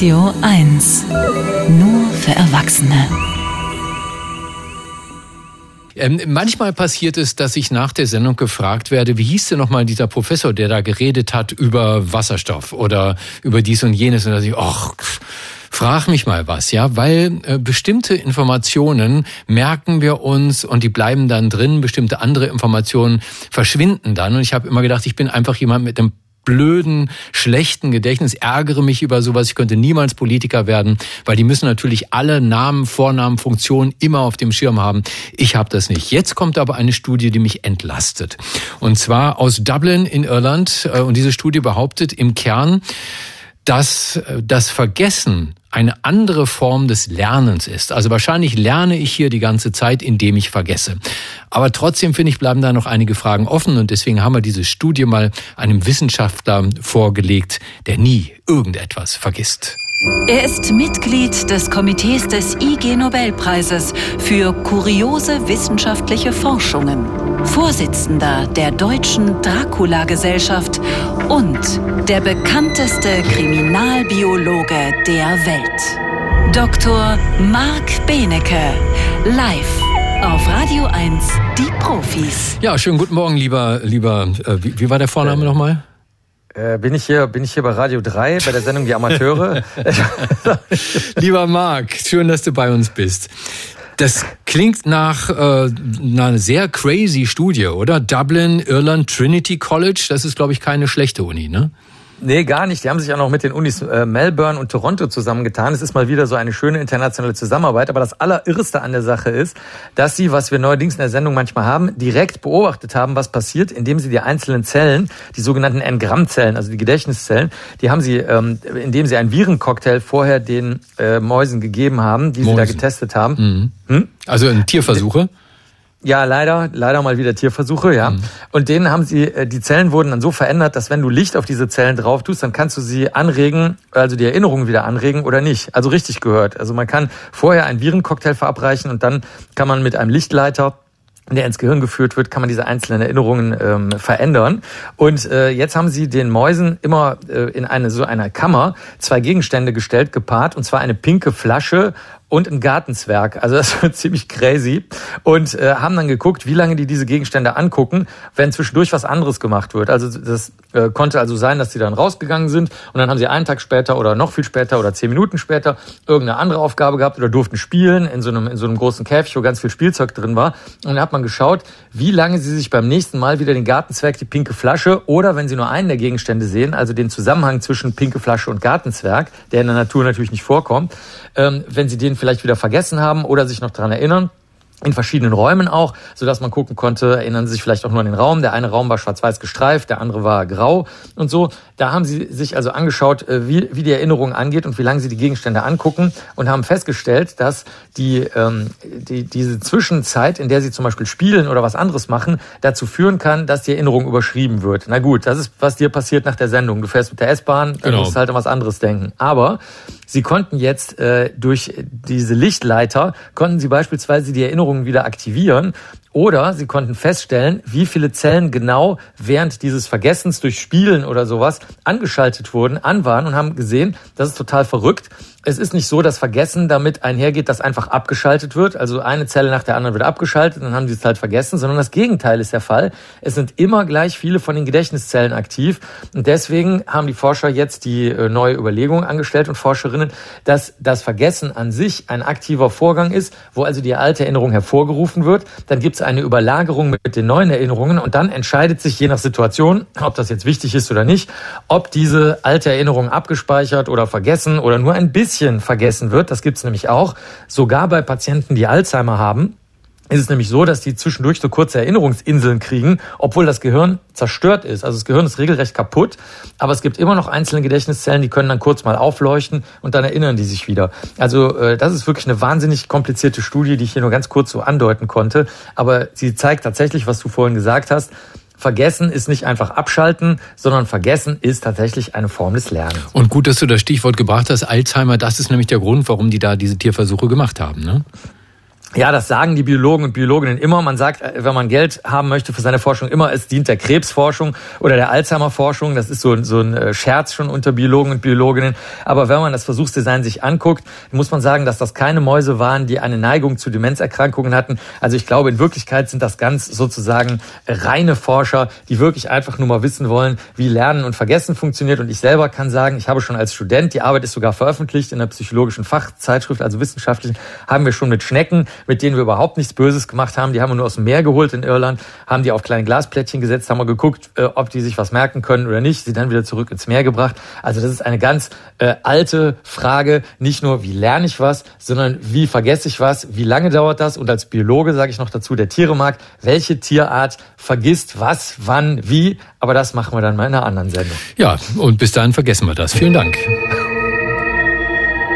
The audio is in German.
Radio 1. Nur für Erwachsene. Ähm, manchmal passiert es, dass ich nach der Sendung gefragt werde, wie hieß denn nochmal dieser Professor, der da geredet hat über Wasserstoff oder über dies und jenes und dass ich, ach, frag mich mal was, ja, weil äh, bestimmte Informationen merken wir uns und die bleiben dann drin, bestimmte andere Informationen verschwinden dann und ich habe immer gedacht, ich bin einfach jemand mit einem blöden, schlechten Gedächtnis, ärgere mich über sowas. Ich könnte niemals Politiker werden, weil die müssen natürlich alle Namen, Vornamen, Funktionen immer auf dem Schirm haben. Ich habe das nicht. Jetzt kommt aber eine Studie, die mich entlastet. Und zwar aus Dublin in Irland. Äh, und diese Studie behauptet im Kern, dass äh, das Vergessen eine andere Form des Lernens ist. Also wahrscheinlich lerne ich hier die ganze Zeit, indem ich vergesse. Aber trotzdem finde ich, bleiben da noch einige Fragen offen und deswegen haben wir diese Studie mal einem Wissenschaftler vorgelegt, der nie irgendetwas vergisst. Er ist Mitglied des Komitees des IG Nobelpreises für kuriose wissenschaftliche Forschungen, Vorsitzender der Deutschen Dracula-Gesellschaft und der bekannteste Kriminalbiologe der Welt. Dr. Marc Benecke, live auf Radio 1, die Profis. Ja, schönen guten Morgen, lieber, lieber, äh, wie, wie war der Vorname äh, nochmal? Äh, bin ich hier, bin ich hier bei Radio 3 bei der Sendung Die Amateure? Lieber Marc, schön, dass du bei uns bist. Das klingt nach äh, einer sehr crazy Studie, oder? Dublin, Irland, Trinity College, das ist, glaube ich, keine schlechte Uni, ne? Nee, gar nicht. Die haben sich auch noch mit den Unis äh, Melbourne und Toronto zusammengetan. Es ist mal wieder so eine schöne internationale Zusammenarbeit. Aber das Allerirrste an der Sache ist, dass sie, was wir neuerdings in der Sendung manchmal haben, direkt beobachtet haben, was passiert, indem sie die einzelnen Zellen, die sogenannten Engrammzellen, also die Gedächtniszellen, die haben sie, ähm, indem sie einen Virencocktail vorher den äh, Mäusen gegeben haben, die Mäusen. sie da getestet haben. Mhm. Hm? Also in Tierversuche? Ja, leider, leider mal wieder Tierversuche, ja. Mhm. Und denen haben sie, äh, die Zellen wurden dann so verändert, dass wenn du Licht auf diese Zellen drauf tust, dann kannst du sie anregen, also die Erinnerungen wieder anregen oder nicht. Also richtig gehört. Also man kann vorher einen Virencocktail verabreichen und dann kann man mit einem Lichtleiter der ins Gehirn geführt wird, kann man diese einzelnen Erinnerungen ähm, verändern. Und äh, jetzt haben sie den Mäusen immer äh, in eine so einer Kammer zwei Gegenstände gestellt, gepaart, und zwar eine pinke Flasche und ein Gartenzwerg. Also das war ziemlich crazy. Und äh, haben dann geguckt, wie lange die diese Gegenstände angucken, wenn zwischendurch was anderes gemacht wird. Also das äh, konnte also sein, dass die dann rausgegangen sind und dann haben sie einen Tag später oder noch viel später oder zehn Minuten später irgendeine andere Aufgabe gehabt oder durften spielen in so einem, in so einem großen Käfig, wo ganz viel Spielzeug drin war. Und dann hat man geschaut, wie lange sie sich beim nächsten Mal wieder den Gartenzwerg, die pinke Flasche oder wenn sie nur einen der Gegenstände sehen, also den Zusammenhang zwischen pinke Flasche und Gartenzwerg, der in der Natur natürlich nicht vorkommt, ähm, wenn sie den vielleicht wieder vergessen haben oder sich noch dran erinnern in verschiedenen Räumen auch, so dass man gucken konnte, erinnern Sie sich vielleicht auch nur an den Raum. Der eine Raum war schwarz-weiß gestreift, der andere war grau und so. Da haben sie sich also angeschaut, äh, wie, wie die Erinnerung angeht und wie lange sie die Gegenstände angucken und haben festgestellt, dass die, ähm, die, diese Zwischenzeit, in der sie zum Beispiel spielen oder was anderes machen, dazu führen kann, dass die Erinnerung überschrieben wird. Na gut, das ist, was dir passiert nach der Sendung. Du fährst mit der S-Bahn, dann genau. musst du halt an was anderes denken. Aber sie konnten jetzt äh, durch diese Lichtleiter, konnten sie beispielsweise die Erinnerung Erinnerungen wieder aktivieren. Oder sie konnten feststellen, wie viele Zellen genau während dieses Vergessens durch Spielen oder sowas angeschaltet wurden, an waren und haben gesehen, das ist total verrückt es ist nicht so, dass Vergessen damit einhergeht, dass einfach abgeschaltet wird. Also eine Zelle nach der anderen wird abgeschaltet, dann haben sie es halt vergessen, sondern das Gegenteil ist der Fall. Es sind immer gleich viele von den Gedächtniszellen aktiv. Und deswegen haben die Forscher jetzt die äh, neue Überlegung angestellt und Forscherinnen, dass das Vergessen an sich ein aktiver Vorgang ist, wo also die alte Erinnerung hervorgerufen wird. Dann gibt es eine Überlagerung mit den neuen Erinnerungen und dann entscheidet sich je nach Situation, ob das jetzt wichtig ist oder nicht, ob diese alte Erinnerung abgespeichert oder vergessen oder nur ein bisschen bisschen vergessen wird. Das gibt es nämlich auch. Sogar bei Patienten, die Alzheimer haben, ist es nämlich so, dass die zwischendurch so kurze Erinnerungsinseln kriegen, obwohl das Gehirn zerstört ist. Also das Gehirn ist regelrecht kaputt, aber es gibt immer noch einzelne Gedächtniszellen, die können dann kurz mal aufleuchten und dann erinnern die sich wieder. Also äh, das ist wirklich eine wahnsinnig komplizierte Studie, die ich hier nur ganz kurz so andeuten konnte, aber sie zeigt tatsächlich, was du vorhin gesagt hast, Vergessen ist nicht einfach abschalten, sondern Vergessen ist tatsächlich eine Form des Lernens. Und gut, dass du das Stichwort gebracht hast, Alzheimer, das ist nämlich der Grund, warum die da diese Tierversuche gemacht haben, ne? Ja, das sagen die Biologen und Biologinnen immer. Man sagt, äh, wenn man Geld haben möchte für seine Forschung, immer, es dient der Krebsforschung oder der Alzheimer-Forschung. Das ist so, so ein äh, Scherz schon unter Biologen und Biologinnen. Aber wenn man das Versuchsdesign sich anguckt, muss man sagen, dass das keine Mäuse waren, die eine Neigung zu Demenzerkrankungen hatten. Also ich glaube, in Wirklichkeit sind das ganz sozusagen reine Forscher, die wirklich einfach nur mal wissen wollen, wie Lernen und Vergessen funktioniert. Und ich selber kann sagen, ich habe schon als Student, die Arbeit ist sogar veröffentlicht in der psychologischen Fachzeitschrift, also wissenschaftlichen, haben wir schon mit Schnecken mit denen wir überhaupt nichts Böses gemacht haben. Die haben wir nur aus dem Meer geholt in Irland, haben die auf kleine Glasplättchen gesetzt, haben wir geguckt, äh, ob die sich was merken können oder nicht, sie dann wieder zurück ins Meer gebracht. Also das ist eine ganz äh, alte Frage, nicht nur wie lerne ich was, sondern wie vergesse ich was, wie lange dauert das und als Biologe sage ich noch dazu, der Tieremarkt, welche Tierart vergisst was, wann, wie, aber das machen wir dann mal in einer anderen Sendung. Ja, und bis dahin vergessen wir das. Vielen Dank.